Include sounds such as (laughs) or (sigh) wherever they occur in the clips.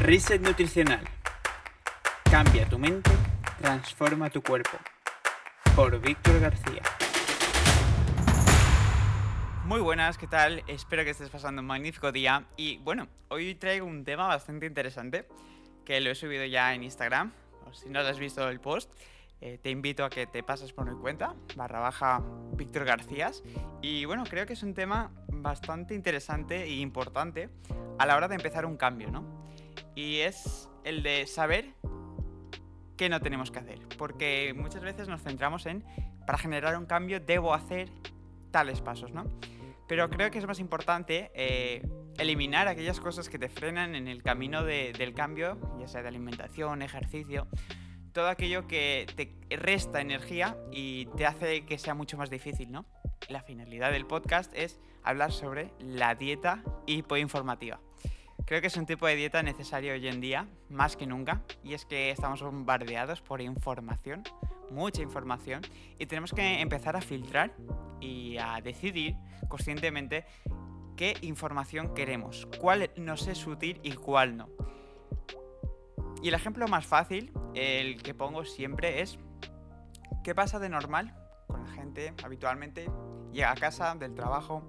Reset nutricional. Cambia tu mente, transforma tu cuerpo. Por Víctor García. Muy buenas, ¿qué tal? Espero que estés pasando un magnífico día. Y bueno, hoy traigo un tema bastante interesante que lo he subido ya en Instagram. si no lo has visto el post, eh, te invito a que te pases por mi cuenta, barra baja Víctor García. Y bueno, creo que es un tema bastante interesante e importante a la hora de empezar un cambio, ¿no? Y es el de saber qué no tenemos que hacer. Porque muchas veces nos centramos en, para generar un cambio debo hacer tales pasos, ¿no? Pero creo que es más importante eh, eliminar aquellas cosas que te frenan en el camino del cambio, ya sea de alimentación, ejercicio, todo aquello que te resta energía y te hace que sea mucho más difícil, ¿no? La finalidad del podcast es hablar sobre la dieta hipoinformativa. Creo que es un tipo de dieta necesario hoy en día, más que nunca, y es que estamos bombardeados por información, mucha información, y tenemos que empezar a filtrar y a decidir conscientemente qué información queremos, cuál nos es útil y cuál no. Y el ejemplo más fácil, el que pongo siempre es, ¿qué pasa de normal con la gente habitualmente? Llega a casa del trabajo,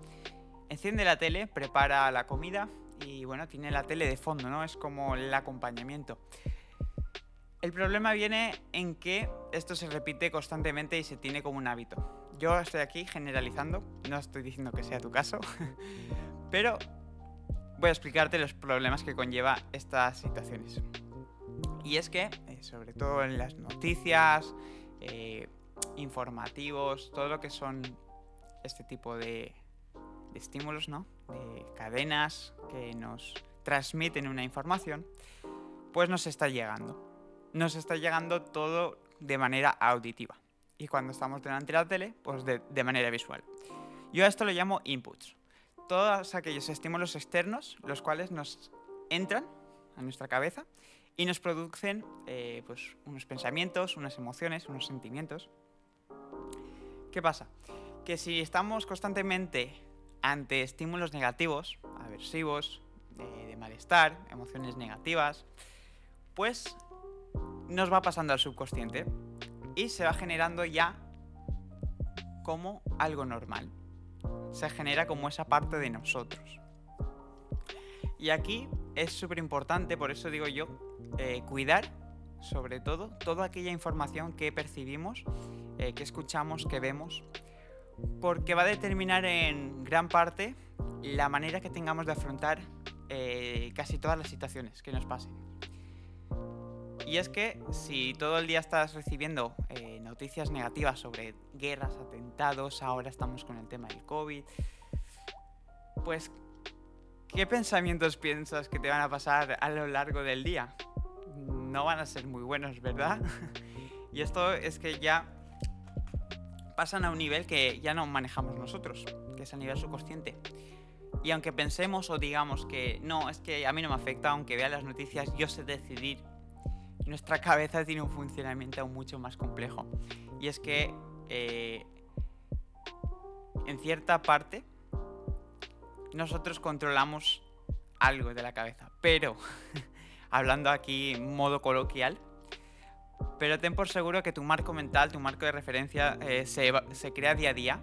enciende la tele, prepara la comida y bueno, tiene la tele de fondo, ¿no? Es como el acompañamiento. El problema viene en que esto se repite constantemente y se tiene como un hábito. Yo estoy aquí generalizando, no estoy diciendo que sea tu caso, (laughs) pero voy a explicarte los problemas que conlleva estas situaciones. Y es que, eh, sobre todo en las noticias, eh, informativos, todo lo que son este tipo de, estímulos, ¿no? De cadenas que nos transmiten una información, pues nos está llegando. Nos está llegando todo de manera auditiva. Y cuando estamos delante de la tele, pues de, manera visual. Yo a esto lo llamo inputs. Todos aquellos estímulos externos, los cuales nos entran a nuestra cabeza y nos producen eh, pues, unos pensamientos, unas emociones, unos sentimientos. ¿Qué pasa? Que si estamos constantemente ante estímulos negativos, aversivos, de malestar, emociones negativas, pues nos va pasando al subconsciente y se va generando ya como algo normal. Se genera como esa parte de nosotros. Y aquí es súper importante, por eso digo yo, eh, cuidar sobre todo toda aquella información que percibimos, eh, que escuchamos, que vemos, porque va a determinar en gran parte la manera que tengamos de afrontar eh, casi todas las situaciones que nos pasen. Y es que si todo el día estás recibiendo noticias negativas sobre guerras, atentados, ahora estamos con el tema del COVID, pues ¿qué pensamientos piensas que te van a pasar a lo largo del día? no van a ser muy buenos, ¿verdad? (laughs) y esto es que ya pasan a un nivel que ya no manejamos nosotros, que es a nivel subconsciente. Y aunque pensemos o digamos que no, es que a mí no me afecta, aunque vea las noticias, yo sé decidir, nuestra (laughs) cabeza tiene un funcionamiento aún mucho más complejo. Y es que eh, en cierta parte nosotros controlamos algo de la cabeza, pero (laughs) hablando aquí en modo coloquial. Pero ten por seguro que tu marco mental, tu marco de referencia, eh, se, crea día a día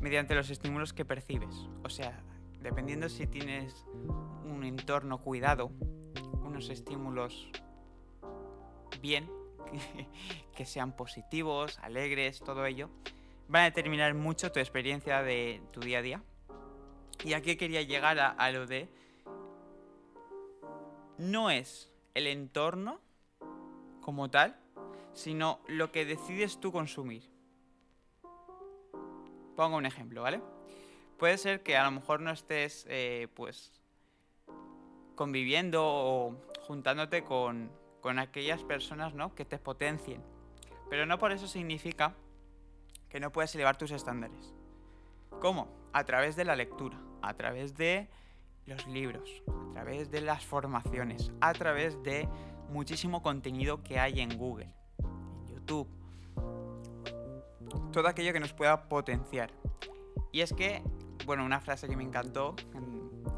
mediante los estímulos que percibes. O sea, dependiendo si tienes un entorno cuidado, unos estímulos bien, (laughs) que sean positivos, alegres, todo ello, van a determinar mucho tu experiencia de tu día a día. Y aquí quería llegar a lo de no es el entorno como tal, sino lo que decides tú consumir. Pongo un ejemplo, ¿vale? Puede ser que a lo mejor no estés, eh, pues, conviviendo o juntándote con, con aquellas personas, ¿no? Que te potencien. Pero no por eso significa que no puedes elevar tus estándares. ¿Cómo? A través de la lectura, a través de los libros, a través de las formaciones, a través de muchísimo contenido que hay en Google, en YouTube. Todo aquello que nos pueda potenciar. Y es que, bueno, una frase que me encantó,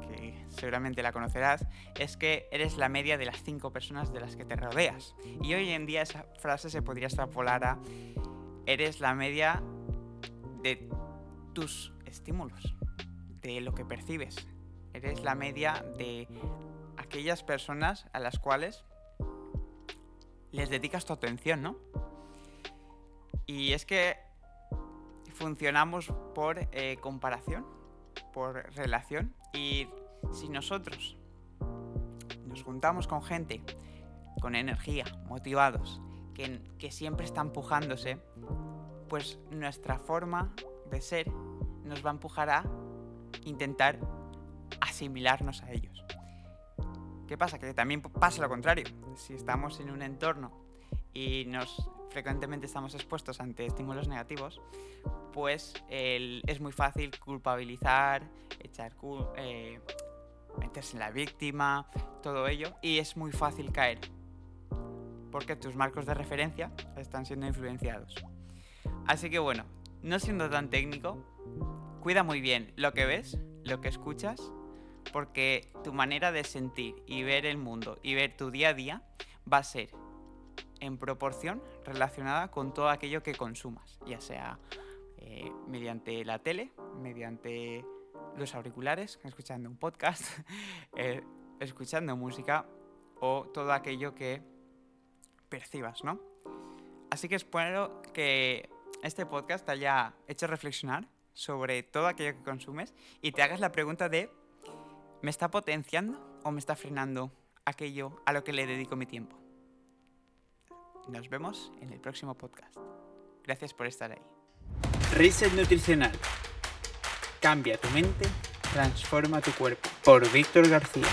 que seguramente la conocerás, es que eres la media de las cinco personas de las que te rodeas. Y hoy en día esa frase se podría extrapolar a eres la media de tus estímulos, de lo que percibes. Eres la media de aquellas personas a las cuales les dedicas tu atención, ¿no? Y es que funcionamos por eh, comparación, por relación. Y si nosotros nos juntamos con gente con energía, motivados, que, que siempre está empujándose, pues nuestra forma de ser nos va a empujar a intentar asimilarnos a ellos. ¿Qué pasa? Que también pasa lo contrario. Si estamos en un entorno y nos frecuentemente estamos expuestos ante estímulos negativos, pues es muy fácil culpabilizar, echar eh, meterse en la víctima, todo ello, y es muy fácil caer, porque tus marcos de referencia están siendo influenciados. Así que bueno, no siendo tan técnico, cuida muy bien lo que ves, lo que escuchas, porque tu manera de sentir y ver el mundo y ver tu día a día va a ser en proporción relacionada con todo aquello que consumas, ya sea eh, mediante la tele, mediante los auriculares, escuchando un podcast, (laughs) eh, escuchando música o todo aquello que percibas, ¿no? Así que espero que este podcast te haya hecho reflexionar sobre todo aquello que consumes y te hagas la pregunta de ¿me está potenciando o me está frenando aquello a lo que le dedico mi tiempo? Nos vemos en el próximo podcast. Gracias por estar ahí. Reset Nutricional. Cambia tu mente, transforma tu cuerpo. Por Víctor García.